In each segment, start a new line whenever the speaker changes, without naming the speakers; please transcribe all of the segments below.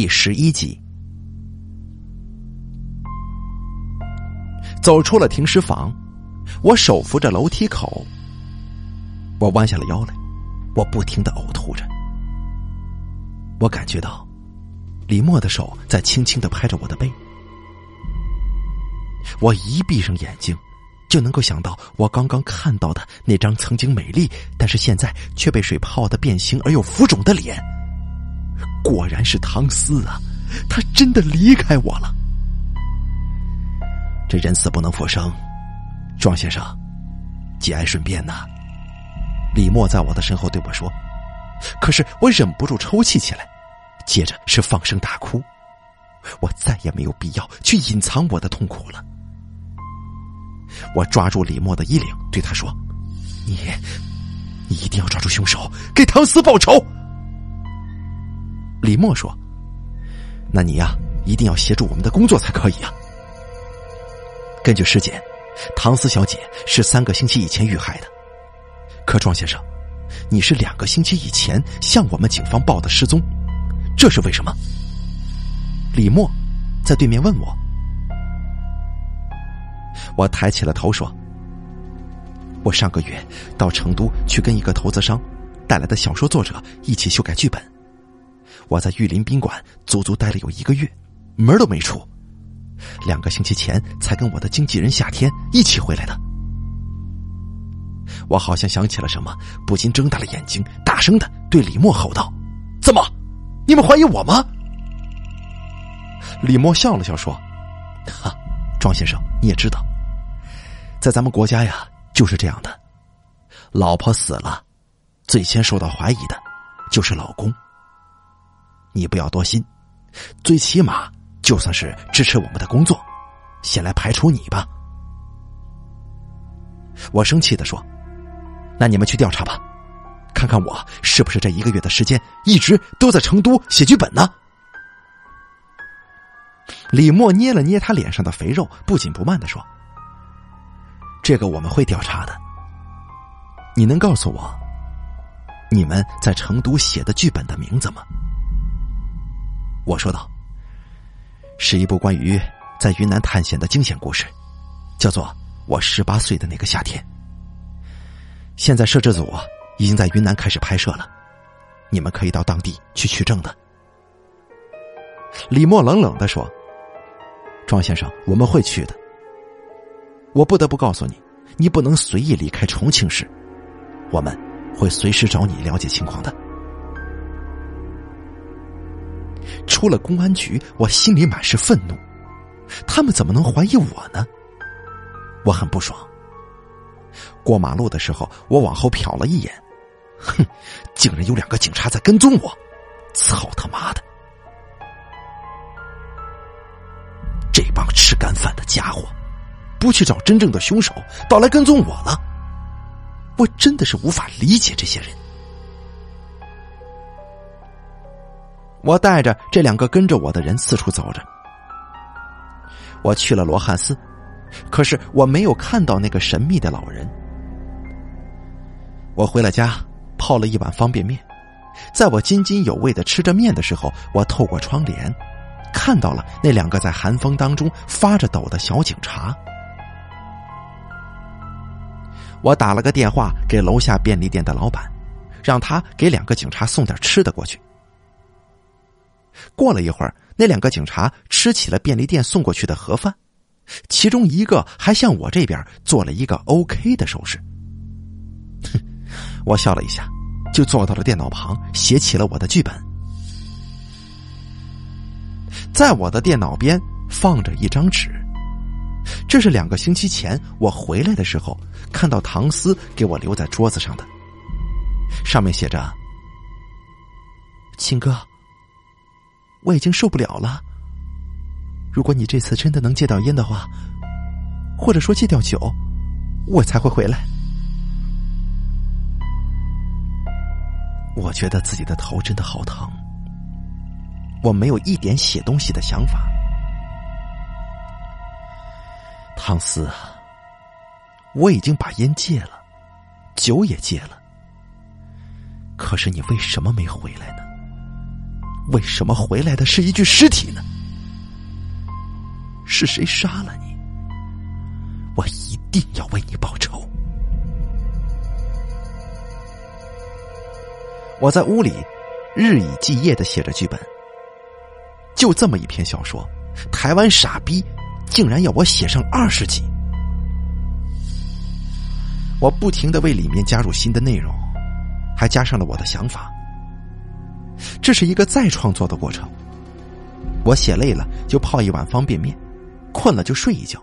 第十一集。走出了停尸房，我手扶着楼梯口，我弯下了腰来，我不停的呕吐着。我感觉到李默的手在轻轻的拍着我的背，我一闭上眼睛，就能够想到我刚刚看到的那张曾经美丽，但是现在却被水泡的变形而又浮肿的脸。果然是唐思啊，他真的离开我了。这人死不能复生，庄先生，节哀顺变呐。李默在我的身后对我说，可是我忍不住抽泣起来，接着是放声大哭。我再也没有必要去隐藏我的痛苦了。我抓住李默的衣领，对他说：“你，你一定要抓住凶手，给唐斯报仇。”李默说：“那你呀，一定要协助我们的工作才可以啊。”根据尸检，唐思小姐是三个星期以前遇害的。可庄先生，你是两个星期以前向我们警方报的失踪，这是为什么？李默在对面问我。我抬起了头说：“我上个月到成都去跟一个投资商带来的小说作者一起修改剧本。”我在玉林宾馆足足待了有一个月，门都没出。两个星期前才跟我的经纪人夏天一起回来的。我好像想起了什么，不禁睁大了眼睛，大声的对李默吼道：“怎么，你们怀疑我吗？”李默笑了笑说：“哈，庄先生，你也知道，在咱们国家呀，就是这样的，老婆死了，最先受到怀疑的，就是老公。”你不要多心，最起码就算是支持我们的工作，先来排除你吧。我生气的说：“那你们去调查吧，看看我是不是这一个月的时间一直都在成都写剧本呢？”李默捏了捏他脸上的肥肉，不紧不慢的说：“这个我们会调查的。你能告诉我，你们在成都写的剧本的名字吗？”我说道：“是一部关于在云南探险的惊险故事，叫做《我十八岁的那个夏天》。现在摄制组已经在云南开始拍摄了，你们可以到当地去取证的。”李默冷冷的说：“庄先生，我们会去的。我不得不告诉你，你不能随意离开重庆市，我们会随时找你了解情况的。”出了公安局，我心里满是愤怒。他们怎么能怀疑我呢？我很不爽。过马路的时候，我往后瞟了一眼，哼，竟然有两个警察在跟踪我！操他妈的！这帮吃干饭的家伙，不去找真正的凶手，倒来跟踪我了。我真的是无法理解这些人。我带着这两个跟着我的人四处走着。我去了罗汉寺，可是我没有看到那个神秘的老人。我回了家，泡了一碗方便面。在我津津有味的吃着面的时候，我透过窗帘看到了那两个在寒风当中发着抖的小警察。我打了个电话给楼下便利店的老板，让他给两个警察送点吃的过去。过了一会儿，那两个警察吃起了便利店送过去的盒饭，其中一个还向我这边做了一个 OK 的手势。哼，我笑了一下，就坐到了电脑旁，写起了我的剧本。在我的电脑边放着一张纸，这是两个星期前我回来的时候看到唐斯给我留在桌子上的，上面写着：“秦哥。”我已经受不了了。如果你这次真的能戒掉烟的话，或者说戒掉酒，我才会回来。我觉得自己的头真的好疼。我没有一点写东西的想法。汤斯，我已经把烟戒了，酒也戒了。可是你为什么没回来呢？为什么回来的是一具尸体呢？是谁杀了你？我一定要为你报仇！我在屋里日以继夜的写着剧本，就这么一篇小说，台湾傻逼竟然要我写上二十集。我不停的为里面加入新的内容，还加上了我的想法。这是一个再创作的过程。我写累了就泡一碗方便面，困了就睡一觉。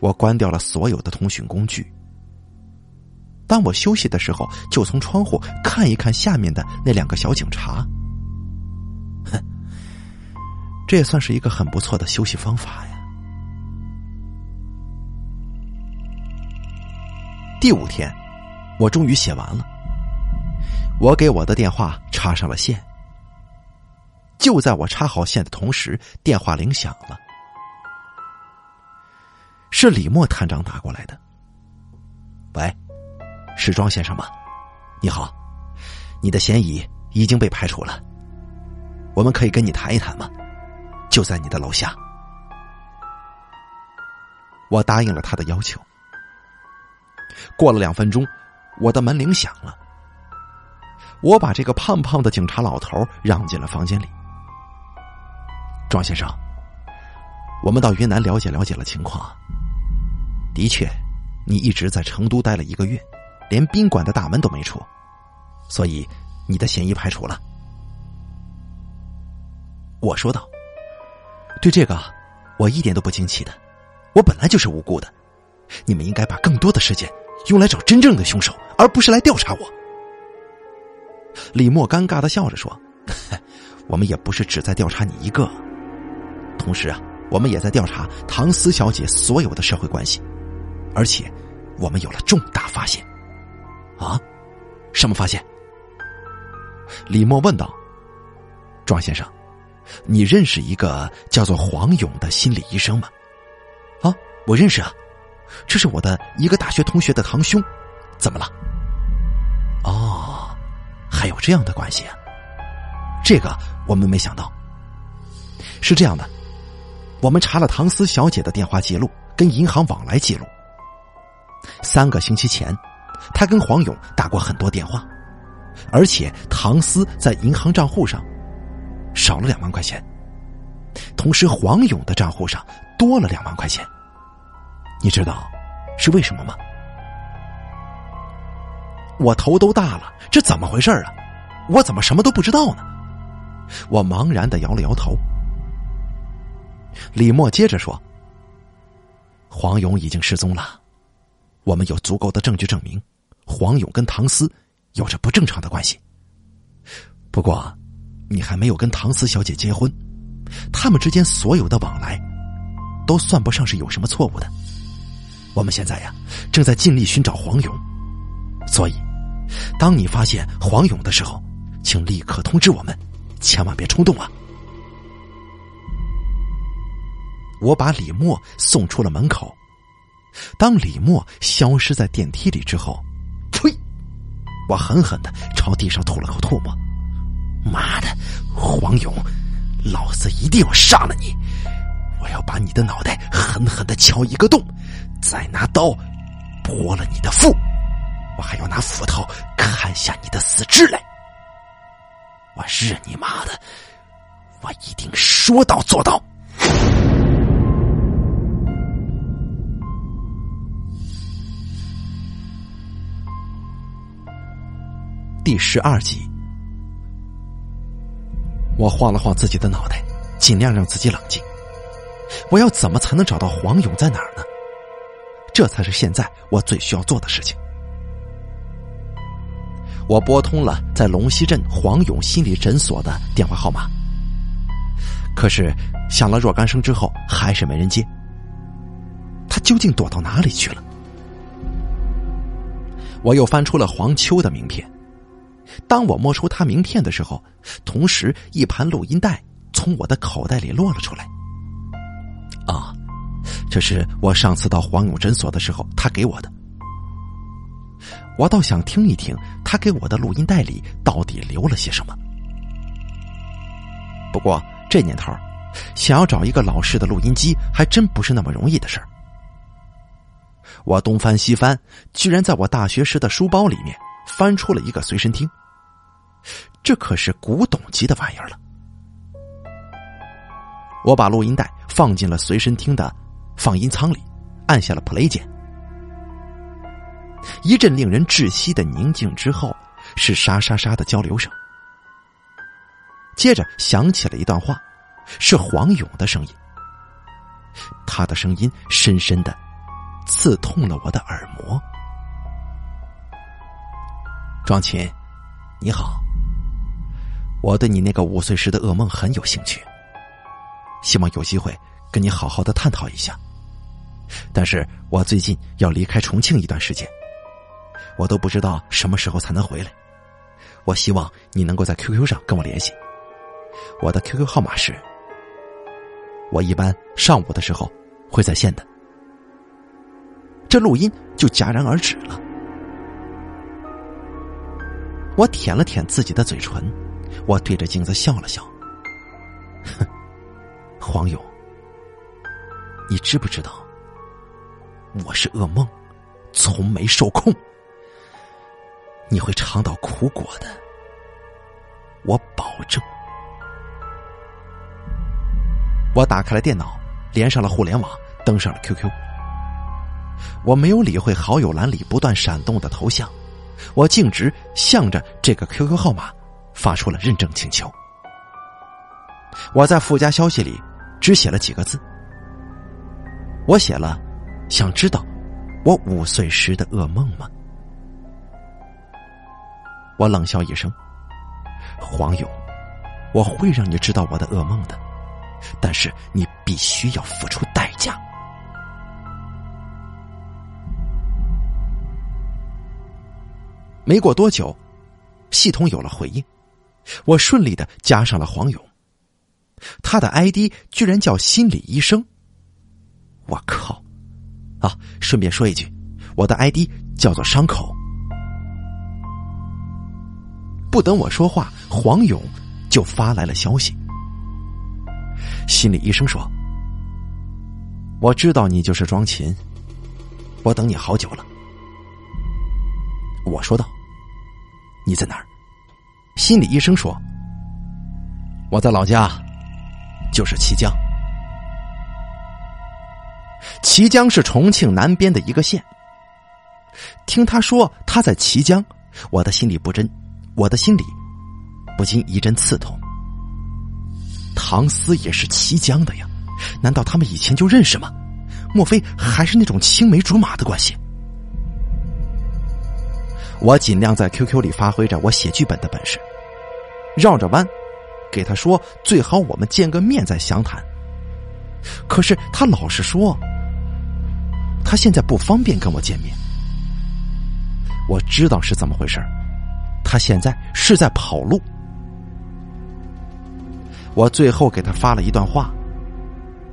我关掉了所有的通讯工具。当我休息的时候，就从窗户看一看下面的那两个小警察。哼，这也算是一个很不错的休息方法呀。第五天，我终于写完了。我给我的电话插上了线。就在我插好线的同时，电话铃响了，是李默探长打过来的。喂。是庄先生吗？你好，你的嫌疑已经被排除了。我们可以跟你谈一谈吗？就在你的楼下。我答应了他的要求。过了两分钟，我的门铃响了。我把这个胖胖的警察老头让进了房间里。庄先生，我们到云南了解了解了情况。的确，你一直在成都待了一个月。连宾馆的大门都没出，所以你的嫌疑排除了。我说道：“对这个，我一点都不惊奇的。我本来就是无辜的。你们应该把更多的时间用来找真正的凶手，而不是来调查我。”李默尴尬的笑着说：“我们也不是只在调查你一个，同时啊，我们也在调查唐思小姐所有的社会关系，而且我们有了重大发现。”啊，什么发现？李默问道。庄先生，你认识一个叫做黄勇的心理医生吗？啊，我认识啊，这是我的一个大学同学的堂兄。怎么了？还有这样的关系啊？这个我们没想到。是这样的，我们查了唐思小姐的电话记录跟银行往来记录，三个星期前。他跟黄勇打过很多电话，而且唐思在银行账户上少了两万块钱，同时黄勇的账户上多了两万块钱。你知道是为什么吗？我头都大了，这怎么回事啊？我怎么什么都不知道呢？我茫然的摇了摇头。李默接着说：“黄勇已经失踪了，我们有足够的证据证明。”黄勇跟唐思有着不正常的关系。不过，你还没有跟唐思小姐结婚，他们之间所有的往来，都算不上是有什么错误的。我们现在呀，正在尽力寻找黄勇，所以，当你发现黄勇的时候，请立刻通知我们，千万别冲动啊！我把李默送出了门口。当李默消失在电梯里之后。呸我狠狠的朝地上吐了口唾沫，妈的，黄勇，老子一定要杀了你！我要把你的脑袋狠狠的敲一个洞，再拿刀剥了你的腹，我还要拿斧头砍下你的四肢来！我日你妈的！我一定说到做到！第十二集，我晃了晃自己的脑袋，尽量让自己冷静。我要怎么才能找到黄勇在哪儿呢？这才是现在我最需要做的事情。我拨通了在龙溪镇黄勇心理诊所的电话号码，可是响了若干声之后，还是没人接。他究竟躲到哪里去了？我又翻出了黄秋的名片。当我摸出他名片的时候，同时一盘录音带从我的口袋里落了出来。啊，这是我上次到黄勇诊所的时候他给我的。我倒想听一听他给我的录音带里到底留了些什么。不过这年头，想要找一个老式的录音机，还真不是那么容易的事儿。我东翻西翻，居然在我大学时的书包里面翻出了一个随身听。这可是古董级的玩意儿了。我把录音带放进了随身听的放音舱里，按下了 play 键。一阵令人窒息的宁静之后，是沙沙沙的交流声。接着响起了一段话，是黄勇的声音。他的声音深深的刺痛了我的耳膜。庄琴，你好，我对你那个五岁时的噩梦很有兴趣，希望有机会跟你好好的探讨一下。但是我最近要离开重庆一段时间，我都不知道什么时候才能回来。我希望你能够在 QQ 上跟我联系。我的 QQ 号码是，我一般上午的时候会在线的。这录音就戛然而止了。我舔了舔自己的嘴唇，我对着镜子笑了笑。哼，黄勇，你知不知道，我是噩梦，从没受控，你会尝到苦果的，我保证。我打开了电脑，连上了互联网，登上了 QQ。我没有理会好友栏里不断闪动的头像，我径直向着这个 QQ 号码发出了认证请求。我在附加消息里只写了几个字，我写了：“想知道我五岁时的噩梦吗？”我冷笑一声：“黄勇，我会让你知道我的噩梦的。”但是你必须要付出代价。没过多久，系统有了回应，我顺利的加上了黄勇。他的 ID 居然叫心理医生。我靠！啊，顺便说一句，我的 ID 叫做伤口。不等我说话，黄勇就发来了消息。心理医生说：“我知道你就是庄琴，我等你好久了。”我说道：“你在哪儿？”心理医生说：“我在老家，就是綦江。綦江是重庆南边的一个县。听他说他在綦江，我的心里不真，我的心里不禁一阵刺痛。”唐斯也是綦江的呀，难道他们以前就认识吗？莫非还是那种青梅竹马的关系？我尽量在 QQ 里发挥着我写剧本的本事，绕着弯，给他说最好我们见个面再详谈。可是他老是说，他现在不方便跟我见面。我知道是怎么回事他现在是在跑路。我最后给他发了一段话：“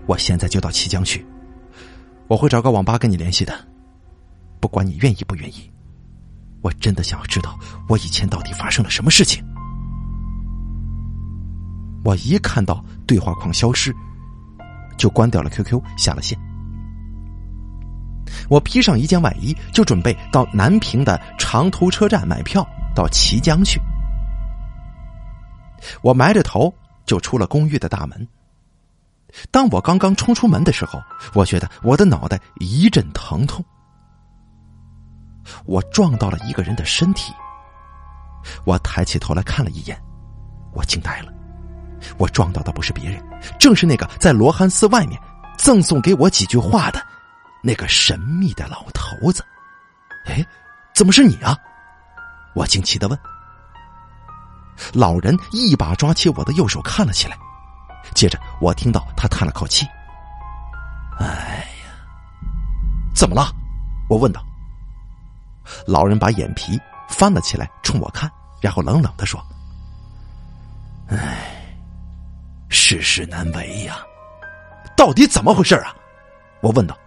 我现在就到綦江去，我会找个网吧跟你联系的，不管你愿意不愿意。我真的想要知道我以前到底发生了什么事情。”我一看到对话框消失，就关掉了 QQ，下了线。我披上一件外衣，就准备到南平的长途车站买票到綦江去。我埋着头。就出了公寓的大门。当我刚刚冲出门的时候，我觉得我的脑袋一阵疼痛。我撞到了一个人的身体。我抬起头来看了一眼，我惊呆了。我撞到的不是别人，正是那个在罗汉寺外面赠送给我几句话的那个神秘的老头子。哎，怎么是你啊？我惊奇的问。老人一把抓起我的右手，看了起来。接着，我听到他叹了口气：“哎呀，怎么了？”我问道。老人把眼皮翻了起来，冲我看，然后冷冷的说：“哎，世事难为呀，到底怎么回事啊？”我问道。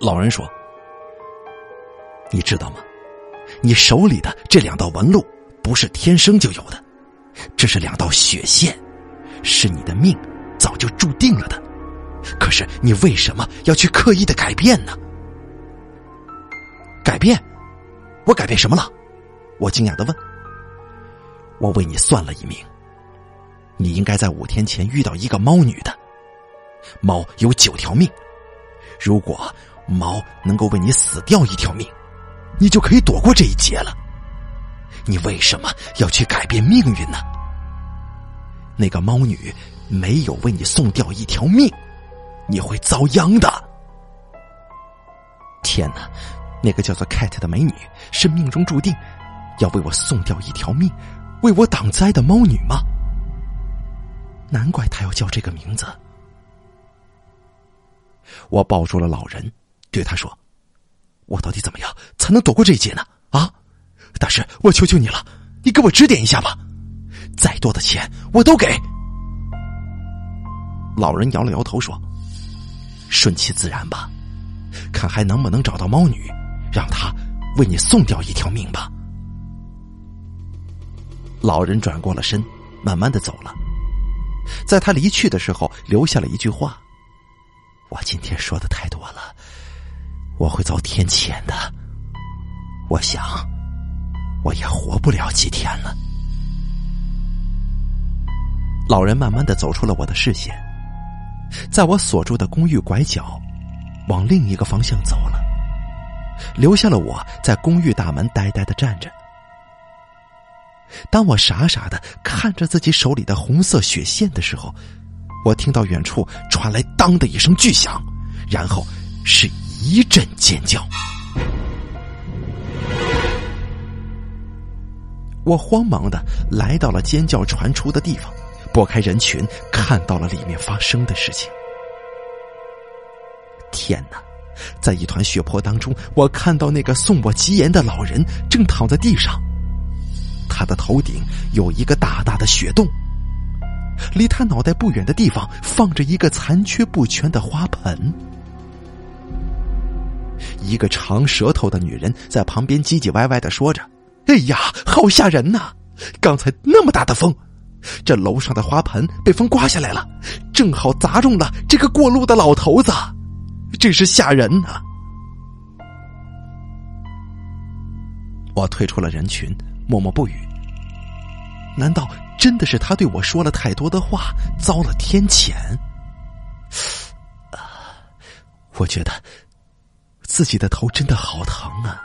老人说：“你知道吗？你手里的这两道纹路。”不是天生就有的，这是两道血线，是你的命早就注定了的。可是你为什么要去刻意的改变呢？改变？我改变什么了？我惊讶的问。我为你算了一命，你应该在五天前遇到一个猫女的。猫有九条命，如果猫能够为你死掉一条命，你就可以躲过这一劫了。你为什么要去改变命运呢？那个猫女没有为你送掉一条命，你会遭殃的。天哪，那个叫做 Cat 的美女是命中注定要为我送掉一条命。为我挡灾的猫女吗？难怪她要叫这个名字。我抱住了老人，对他说：“我到底怎么样才能躲过这一劫呢？啊，大师，我求求你了，你给我指点一下吧！再多的钱我都给。”老人摇了摇头说：“顺其自然吧，看还能不能找到猫女，让她为你送掉一条命吧。”老人转过了身，慢慢的走了。在他离去的时候，留下了一句话：“我今天说的太多了，我会遭天谴的。我想，我也活不了几天了。”老人慢慢的走出了我的视线，在我所住的公寓拐角，往另一个方向走了，留下了我在公寓大门呆呆的站着。当我傻傻的看着自己手里的红色血线的时候，我听到远处传来“当”的一声巨响，然后是一阵尖叫。我慌忙的来到了尖叫传出的地方，拨开人群，看到了里面发生的事情。天哪！在一团血泊当中，我看到那个送我吉言的老人正躺在地上。他的头顶有一个大大的血洞，离他脑袋不远的地方放着一个残缺不全的花盆。一个长舌头的女人在旁边唧唧歪歪的说着：“哎呀，好吓人呐！刚才那么大的风，这楼上的花盆被风刮下来了，正好砸中了这个过路的老头子，真是吓人呐！”我退出了人群。默默不语。难道真的是他对我说了太多的话，遭了天谴？啊，我觉得自己的头真的好疼啊！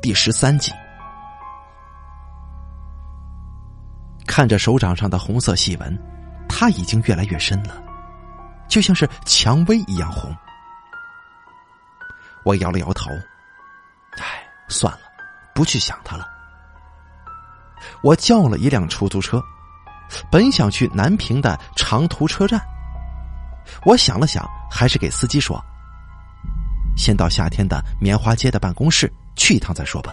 第十三集，看着手掌上的红色细纹，它已经越来越深了，就像是蔷薇一样红。我摇了摇头，唉，算了，不去想他了。我叫了一辆出租车，本想去南平的长途车站。我想了想，还是给司机说：“先到夏天的棉花街的办公室去一趟再说吧。”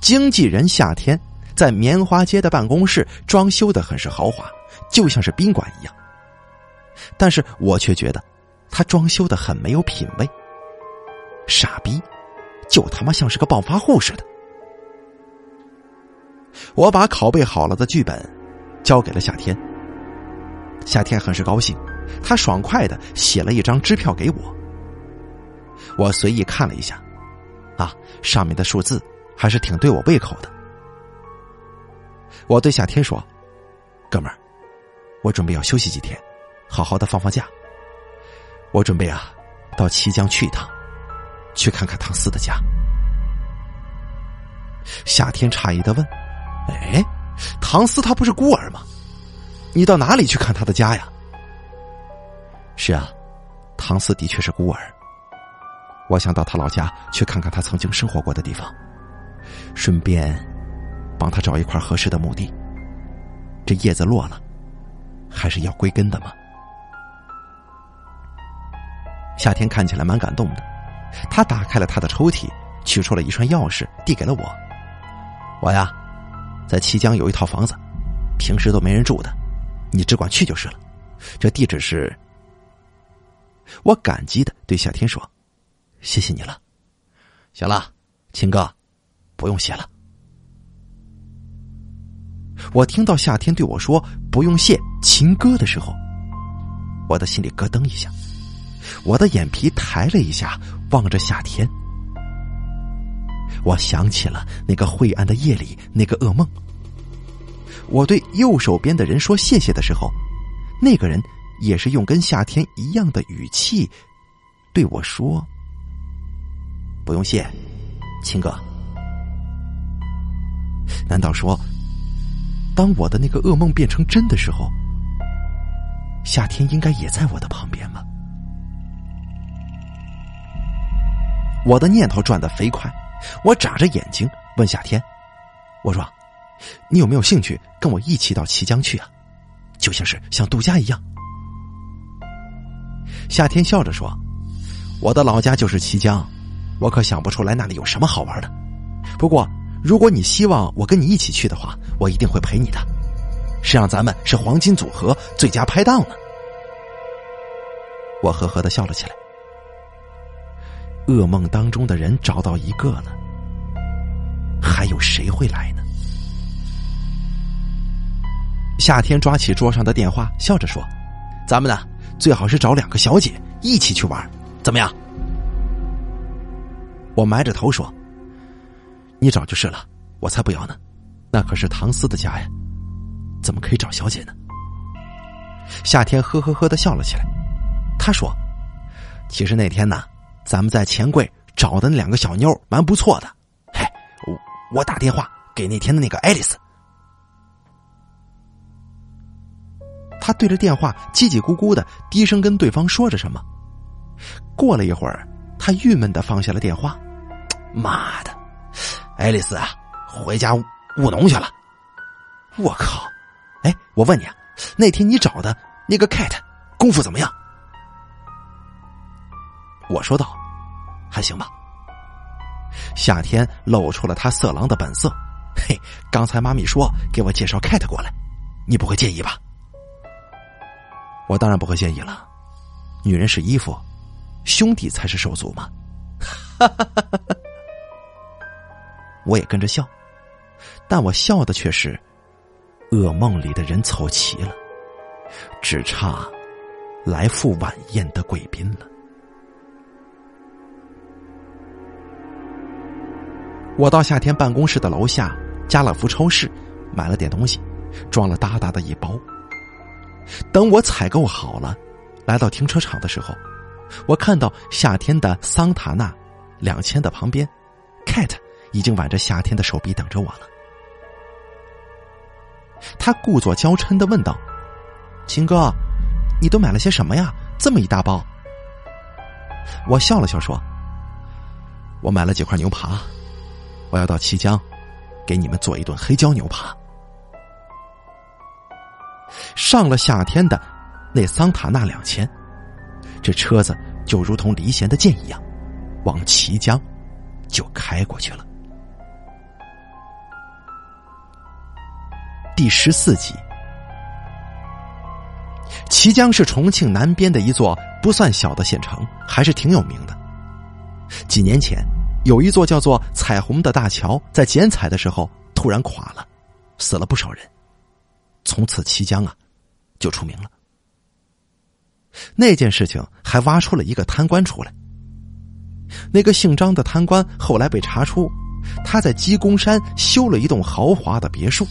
经纪人夏天在棉花街的办公室装修的很是豪华，就像是宾馆一样。但是我却觉得。他装修的很没有品味，傻逼，就他妈像是个暴发户似的。我把拷贝好了的剧本交给了夏天，夏天很是高兴，他爽快的写了一张支票给我。我随意看了一下，啊，上面的数字还是挺对我胃口的。我对夏天说：“哥们儿，我准备要休息几天，好好的放放假。”我准备啊，到綦江去一趟，去看看唐四的家。夏天诧异的问：“哎，唐四他不是孤儿吗？你到哪里去看他的家呀？”是啊，唐四的确是孤儿。我想到他老家去看看他曾经生活过的地方，顺便帮他找一块合适的墓地。这叶子落了，还是要归根的嘛。夏天看起来蛮感动的，他打开了他的抽屉，取出了一串钥匙，递给了我。我呀，在綦江有一套房子，平时都没人住的，你只管去就是了。这地址是……我感激的对夏天说：“谢谢你了，行了，秦哥，不用谢了。我听到夏天对我说“不用谢，秦哥”的时候，我的心里咯噔一下，我的眼皮抬了一下，望着夏天。我想起了那个晦暗的夜里那个噩梦。我对右手边的人说谢谢的时候，那个人也是用跟夏天一样的语气对我说：“不用谢，秦哥。”难道说，当我的那个噩梦变成真的时候，夏天应该也在我的旁边吗？我的念头转得飞快。我眨着眼睛问夏天：“我说，你有没有兴趣跟我一起到綦江去啊？就像是像度假一样。”夏天笑着说：“我的老家就是綦江，我可想不出来那里有什么好玩的。不过，如果你希望我跟你一起去的话，我一定会陪你的。谁让咱们是黄金组合，最佳拍档呢？”我呵呵的笑了起来。噩梦当中的人找到一个了，还有谁会来呢？夏天抓起桌上的电话，笑着说：“咱们呢，最好是找两个小姐一起去玩，怎么样？”我埋着头说：“你找就是了，我才不要呢，那可是唐斯的家呀，怎么可以找小姐呢？”夏天呵呵呵的笑了起来，他说：“其实那天呢。”咱们在钱柜找的那两个小妞蛮不错的，嘿，我我打电话给那天的那个爱丽丝，他对着电话叽叽咕咕的低声跟对方说着什么。过了一会儿，他郁闷的放下了电话。妈的，爱丽丝啊，回家务农去了。我靠！哎，我问你啊，那天你找的那个 Cat 功夫怎么样？我说道。还行吧。夏天露出了他色狼的本色。嘿，刚才妈咪说给我介绍 Cat 过来，你不会介意吧？我当然不会介意了。女人是衣服，兄弟才是手足嘛。哈哈哈哈哈！我也跟着笑，但我笑的却是噩梦里的人凑齐了，只差来赴晚宴的贵宾了。我到夏天办公室的楼下家乐福超市买了点东西，装了大大的一包。等我采购好了，来到停车场的时候，我看到夏天的桑塔纳两千的旁边，Cat 已经挽着夏天的手臂等着我了。他故作娇嗔的问道：“秦哥，你都买了些什么呀？这么一大包？”我笑了笑说：“我买了几块牛扒。”我要到綦江，给你们做一顿黑椒牛扒。上了夏天的那桑塔纳两千，这车子就如同离弦的箭一样，往綦江就开过去了。第十四集，綦江是重庆南边的一座不算小的县城，还是挺有名的。几年前。有一座叫做彩虹的大桥，在剪彩的时候突然垮了，死了不少人。从此綦江啊，就出名了。那件事情还挖出了一个贪官出来。那个姓张的贪官后来被查出，他在鸡公山修了一栋豪华的别墅，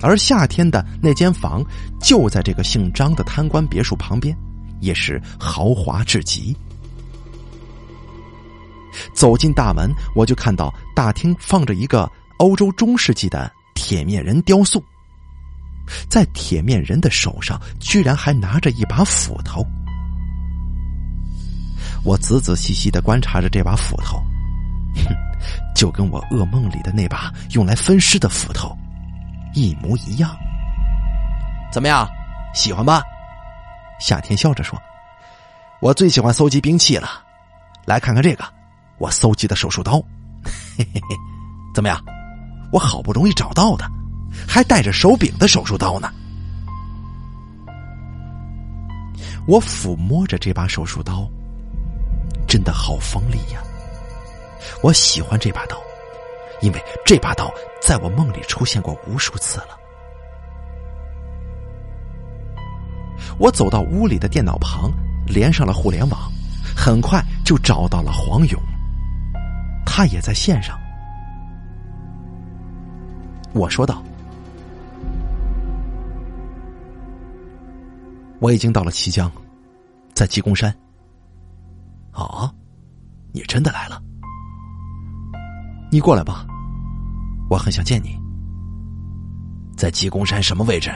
而夏天的那间房就在这个姓张的贪官别墅旁边，也是豪华至极。走进大门，我就看到大厅放着一个欧洲中世纪的铁面人雕塑，在铁面人的手上居然还拿着一把斧头。我仔仔细细的观察着这把斧头，哼，就跟我噩梦里的那把用来分尸的斧头一模一样。怎么样，喜欢吧？夏天笑着说：“我最喜欢搜集兵器了，来看看这个。”我搜集的手术刀，嘿嘿嘿，怎么样？我好不容易找到的，还带着手柄的手术刀呢。我抚摸着这把手术刀，真的好锋利呀！我喜欢这把刀，因为这把刀在我梦里出现过无数次了。我走到屋里的电脑旁，连上了互联网，很快就找到了黄勇，他也在线上。我说道：“我已经到了綦江，在鸡公山。啊，你真的来了？你过来吧，我很想见你。在鸡公山什么位置？”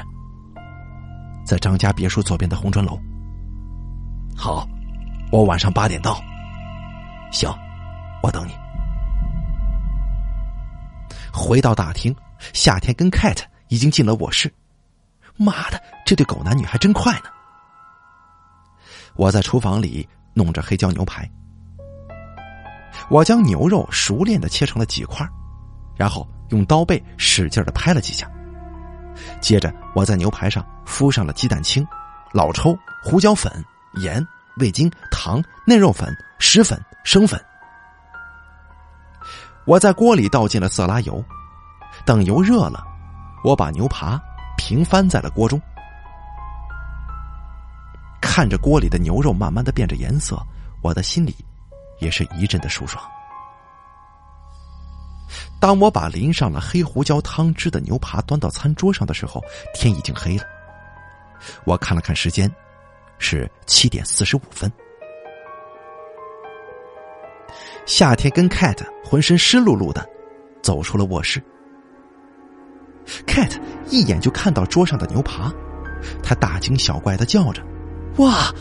在张家别墅左边的红砖楼。好，我晚上八点到。行，我等你。回到大厅，夏天跟 Cat 已经进了卧室。妈的，这对狗男女还真快呢！我在厨房里弄着黑椒牛排，我将牛肉熟练的切成了几块，然后用刀背使劲的拍了几下。接着，我在牛排上敷上了鸡蛋清、老抽、胡椒粉、盐、味精、糖、嫩肉粉、食粉、生粉。我在锅里倒进了色拉油，等油热了，我把牛扒平翻在了锅中。看着锅里的牛肉慢慢的变着颜色，我的心里也是一阵的舒爽。当我把淋上了黑胡椒汤汁的牛扒端到餐桌上的时候，天已经黑了。我看了看时间，是七点四十五分。夏天跟 Cat 浑身湿漉漉的走出了卧室。Cat 一眼就看到桌上的牛扒，他大惊小怪的叫着：“哇！”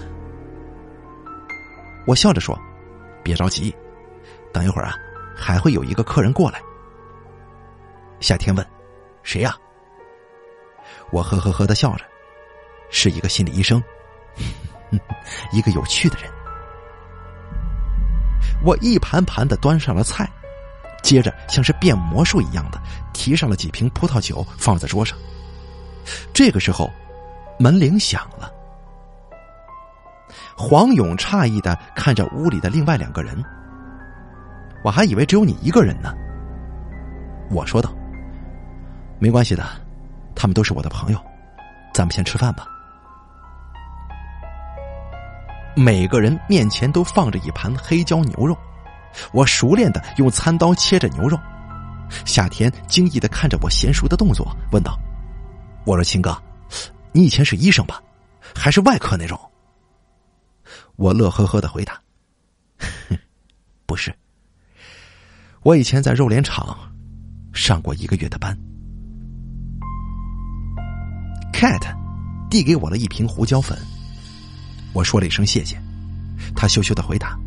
我笑着说：“别着急，等一会儿啊。”还会有一个客人过来。夏天问：“谁呀？”我呵呵呵的笑着：“是一个心理医生，一个有趣的人。”我一盘盘的端上了菜，接着像是变魔术一样的提上了几瓶葡萄酒放在桌上。这个时候，门铃响了。黄勇诧异的看着屋里的另外两个人。我还以为只有你一个人呢。我说道：“没关系的，他们都是我的朋友，咱们先吃饭吧。”每个人面前都放着一盘黑椒牛肉，我熟练的用餐刀切着牛肉。夏天惊异的看着我娴熟的动作，问道：“我说秦哥，你以前是医生吧？还是外科那种？”我乐呵呵的回答：“ 不是。”我以前在肉联厂上过一个月的班。Cat 递给我了一瓶胡椒粉，我说了一声谢谢，他羞羞的回答：“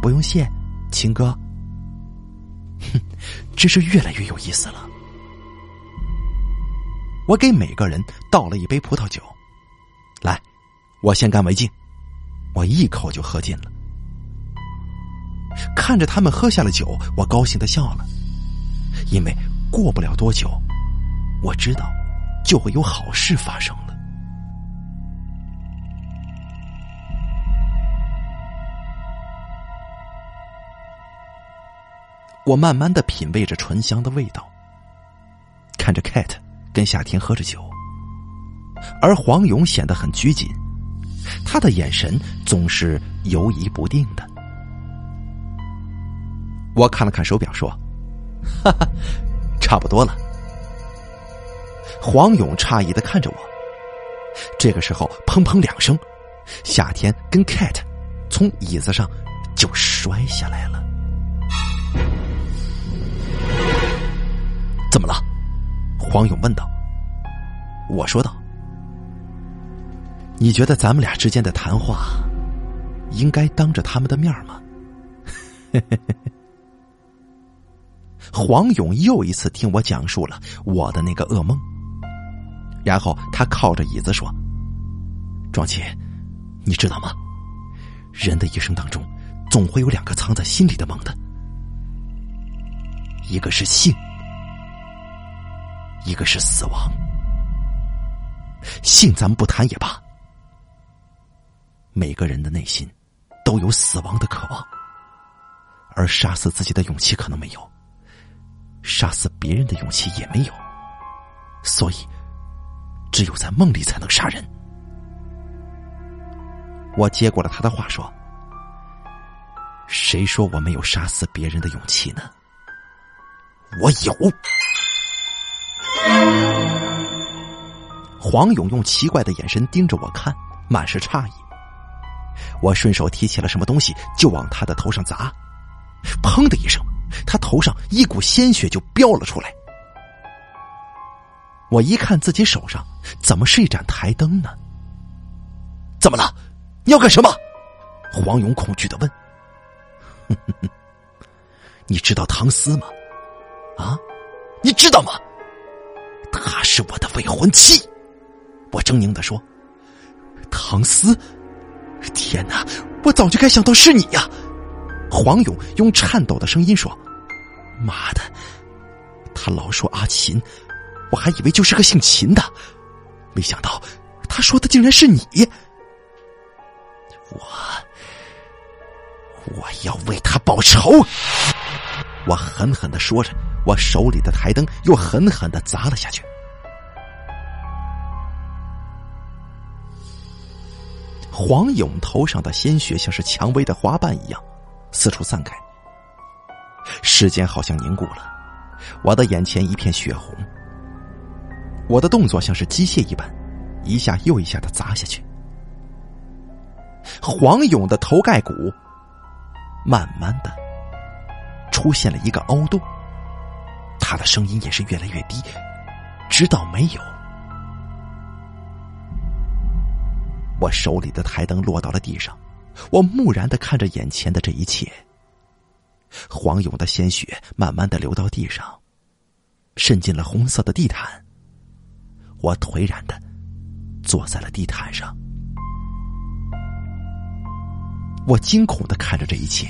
不用谢，秦哥。”哼，真是越来越有意思了。我给每个人倒了一杯葡萄酒，来，我先干为敬。我一口就喝尽了。看着他们喝下了酒，我高兴的笑了，因为过不了多久，我知道就会有好事发生。我慢慢的品味着醇香的味道，看着 Cat 跟夏天喝着酒，而黄勇显得很拘谨，他的眼神总是游移不定的。我看了看手表，说：“哈哈，差不多了。”黄勇诧异的看着我。这个时候，砰砰两声，夏天跟 Cat 从椅子上就摔下来了。怎么了？黄勇问道。我说道：“你觉得咱们俩之间的谈话，应该当着他们的面吗？”。黄勇又一次听我讲述了我的那个噩梦，然后他靠着椅子说：“庄琪，你知道吗？人的一生当中，总会有两个藏在心里的梦的，一个是性，一个是死亡。性咱们不谈也罢，每个人的内心都有死亡的渴望，而杀死自己的勇气可能没有，杀死别人的勇气也没有，所以只有在梦里才能杀人。我接过了他的话说：“谁说我没有杀死别人的勇气呢？我有。”黄勇用奇怪的眼神盯着我看，满是诧异。我顺手提起了什么东西，就往他的头上砸。砰的一声，他头上一股鲜血就飙了出来。我一看自己手上怎么是一盏台灯呢？怎么了？你要干什么？黄勇恐惧的问。你知道唐斯吗？啊，你知道吗？她是我的未婚妻。我狰狞的说：“唐斯，天哪！我早就该想到是你呀！”黄勇用颤抖的声音说：“妈的，他老说阿琴，我还以为就是个姓秦的，没想到他说的竟然是你。我，我要为他报仇！”我狠狠的说着，我手里的台灯又狠狠的砸了下去。黄勇头上的鲜血像是蔷薇的花瓣一样四处散开，时间好像凝固了，我的眼前一片血红。我的动作像是机械一般，一下又一下的砸下去。黄勇的头盖骨慢慢的出现了一个凹洞，他的声音也是越来越低，直到没有。我手里的台灯落到了地上，我木然的看着眼前的这一切。黄勇的鲜血慢慢的流到地上，渗进了红色的地毯。我颓然的坐在了地毯上，我惊恐的看着这一切，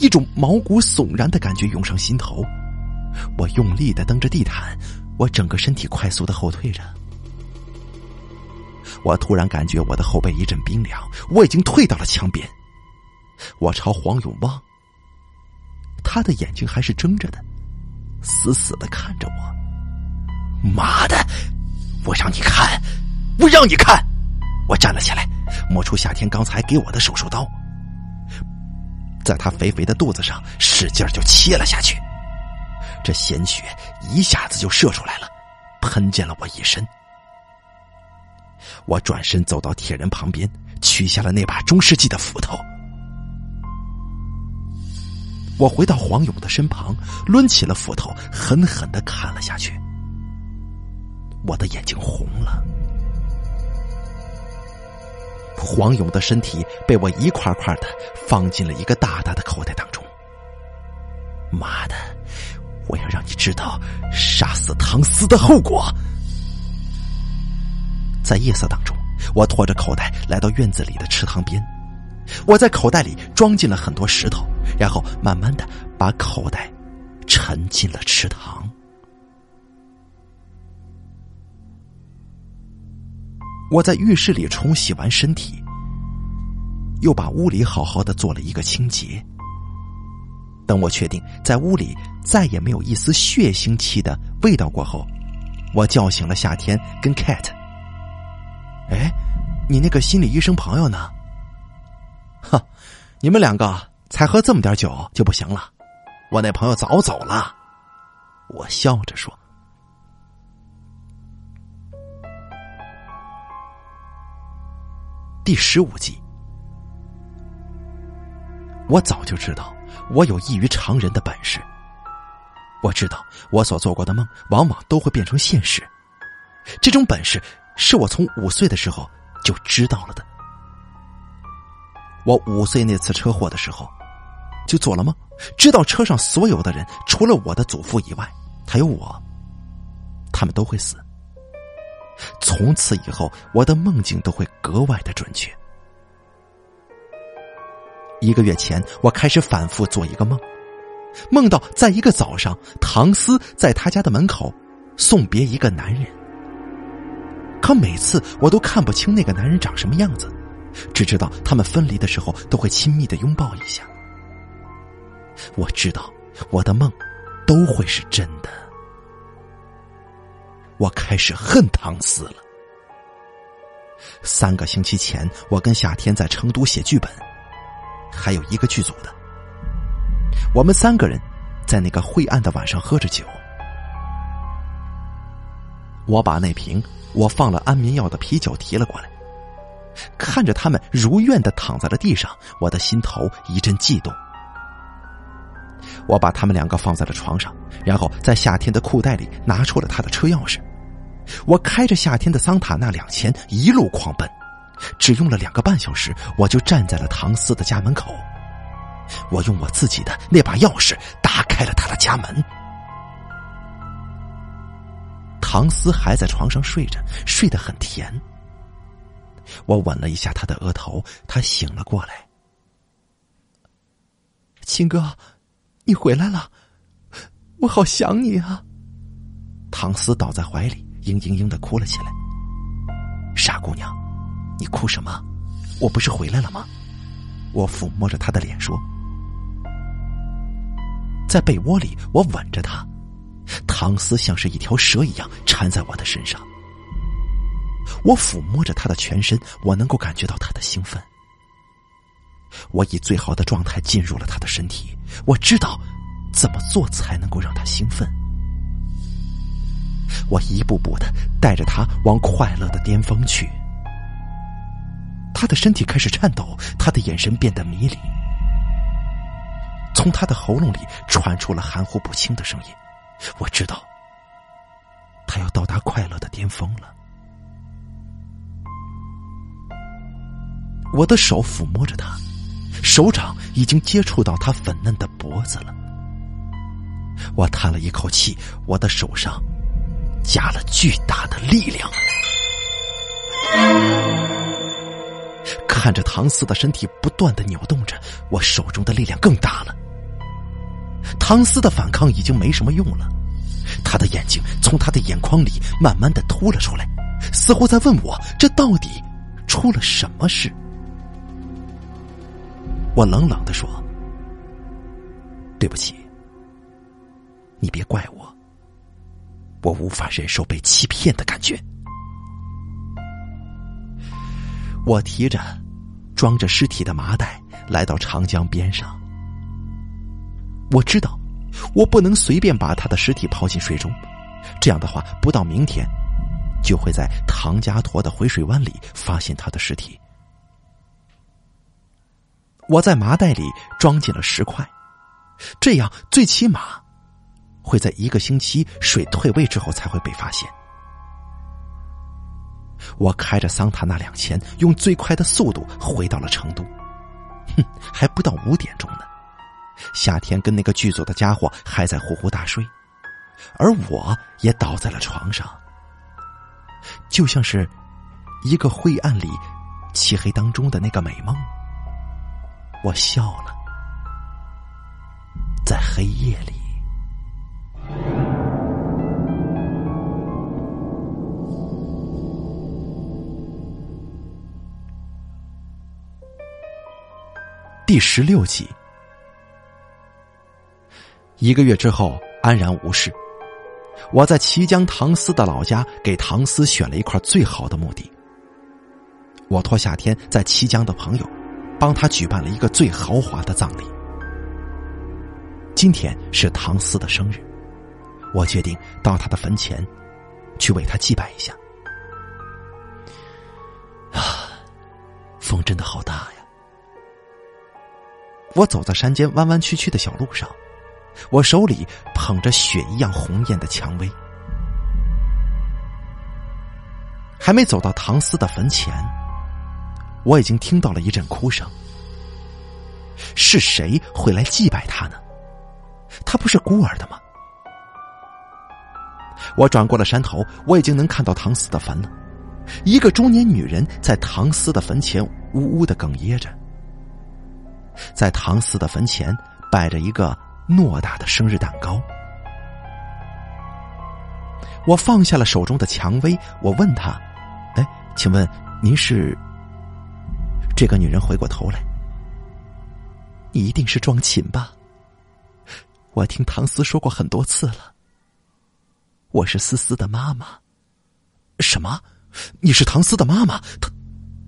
一种毛骨悚然的感觉涌上心头。我用力的蹬着地毯，我整个身体快速的后退着。我突然感觉我的后背一阵冰凉，我已经退到了墙边。我朝黄勇望，他的眼睛还是睁着的，死死的看着我。妈的！我让你看，我让你看！我站了起来，摸出夏天刚才给我的手术刀，在他肥肥的肚子上使劲就切了下去。这鲜血一下子就射出来了，喷溅了我一身。我转身走到铁人旁边，取下了那把中世纪的斧头。我回到黄勇的身旁，抡起了斧头，狠狠的砍了下去。我的眼睛红了。黄勇的身体被我一块块的放进了一个大大的口袋当中。妈的！我要让你知道杀死唐斯的后果。在夜色当中，我拖着口袋来到院子里的池塘边。我在口袋里装进了很多石头，然后慢慢的把口袋沉进了池塘。我在浴室里冲洗完身体，又把屋里好好的做了一个清洁。等我确定在屋里再也没有一丝血腥气的味道过后，我叫醒了夏天跟 Cat。哎，你那个心理医生朋友呢？哼，你们两个才喝这么点酒就不行了？我那朋友早走了。我笑着说。第十五集，我早就知道我有异于常人的本事。我知道我所做过的梦往往都会变成现实，这种本事。是我从五岁的时候就知道了的。我五岁那次车祸的时候，就做了梦，知道车上所有的人，除了我的祖父以外，还有我，他们都会死。从此以后，我的梦境都会格外的准确。一个月前，我开始反复做一个梦，梦到在一个早上，唐斯在他家的门口送别一个男人。可每次我都看不清那个男人长什么样子，只知道他们分离的时候都会亲密的拥抱一下。我知道我的梦都会是真的。我开始恨唐斯了。三个星期前，我跟夏天在成都写剧本，还有一个剧组的，我们三个人在那个晦暗的晚上喝着酒。我把那瓶我放了安眠药的啤酒提了过来，看着他们如愿的躺在了地上，我的心头一阵悸动。我把他们两个放在了床上，然后在夏天的裤袋里拿出了他的车钥匙。我开着夏天的桑塔纳两千一路狂奔，只用了两个半小时，我就站在了唐斯的家门口。我用我自己的那把钥匙打开了他的家门。唐斯还在床上睡着，睡得很甜。我吻了一下他的额头，他醒了过来。秦哥，你回来了，我好想你啊！唐斯倒在怀里，嘤嘤嘤的哭了起来。傻姑娘，你哭什么？我不是回来了吗？我抚摸着他的脸说。在被窝里，我吻着他。唐斯像是一条蛇一样缠在我的身上，我抚摸着他的全身，我能够感觉到他的兴奋。我以最好的状态进入了他的身体，我知道怎么做才能够让他兴奋。我一步步的带着他往快乐的巅峰去。他的身体开始颤抖，他的眼神变得迷离，从他的喉咙里传出了含糊不清的声音。我知道，他要到达快乐的巅峰了。我的手抚摸着他，手掌已经接触到他粉嫩的脖子了。我叹了一口气，我的手上加了巨大的力量。看着唐斯的身体不断的扭动着，我手中的力量更大了。唐斯的反抗已经没什么用了，他的眼睛从他的眼眶里慢慢的凸了出来，似乎在问我：这到底出了什么事？我冷冷的说：“对不起，你别怪我，我无法忍受被欺骗的感觉。”我提着装着尸体的麻袋来到长江边上。我知道，我不能随便把他的尸体抛进水中，这样的话，不到明天，就会在唐家沱的回水湾里发现他的尸体。我在麻袋里装进了石块，这样最起码会在一个星期水退位之后才会被发现。我开着桑塔纳两千，用最快的速度回到了成都。哼，还不到五点钟呢。夏天跟那个剧组的家伙还在呼呼大睡，而我也倒在了床上，就像是一个灰暗里漆黑当中的那个美梦。我笑了，在黑夜里。第十六集。一个月之后，安然无事。我在綦江唐斯的老家给唐斯选了一块最好的墓地。我托夏天在綦江的朋友，帮他举办了一个最豪华的葬礼。今天是唐斯的生日，我决定到他的坟前，去为他祭拜一下。啊，风真的好大呀！我走在山间弯弯曲曲的小路上。我手里捧着雪一样红艳的蔷薇，还没走到唐斯的坟前，我已经听到了一阵哭声。是谁会来祭拜他呢？他不是孤儿的吗？我转过了山头，我已经能看到唐斯的坟了。一个中年女人在唐斯的坟前呜呜的哽咽着，在唐斯的坟前摆着一个。偌大的生日蛋糕，我放下了手中的蔷薇，我问他：“哎，请问您是？”这个女人回过头来：“你一定是庄琴吧？我听唐斯说过很多次了，我是思思的妈妈。什么？你是唐斯的妈妈？她，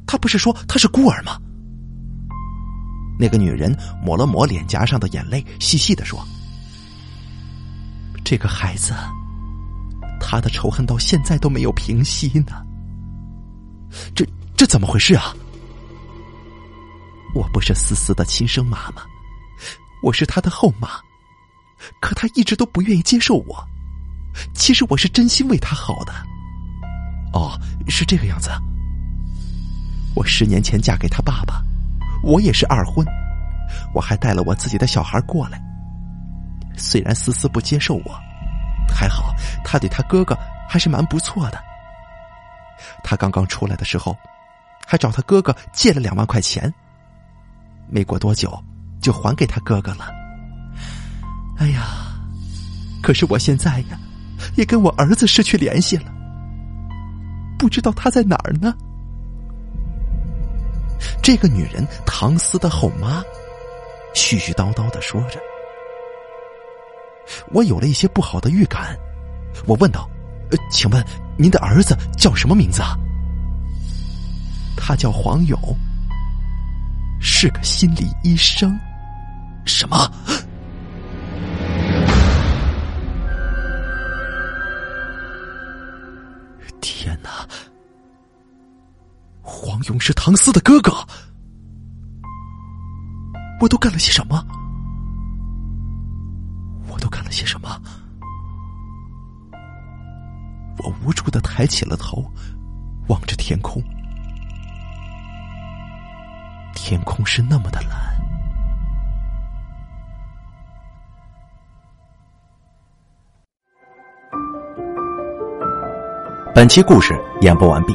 她不是说她是孤儿吗？那个女人抹了抹脸颊上的眼泪，细细的说：“这个孩子，他的仇恨到现在都没有平息呢。这这怎么回事啊？我不是思思的亲生妈妈，我是她的后妈，可她一直都不愿意接受我。其实我是真心为她好的。哦，是这个样子。我十年前嫁给他爸爸。”我也是二婚，我还带了我自己的小孩过来。虽然思思不接受我，还好他对他哥哥还是蛮不错的。他刚刚出来的时候，还找他哥哥借了两万块钱。没过多久，就还给他哥哥了。哎呀，可是我现在呀，也跟我儿子失去联系了，不知道他在哪儿呢。这个女人，唐斯的后妈，絮絮叨叨的说着。我有了一些不好的预感，我问道：“呃，请问您的儿子叫什么名字啊？”他叫黄勇，是个心理医生。什么？勇是唐斯的哥哥，我都干了些什么？我都干了些什么？我无助的抬起了头，望着天空，天空是那么的蓝。本期故事演播完毕。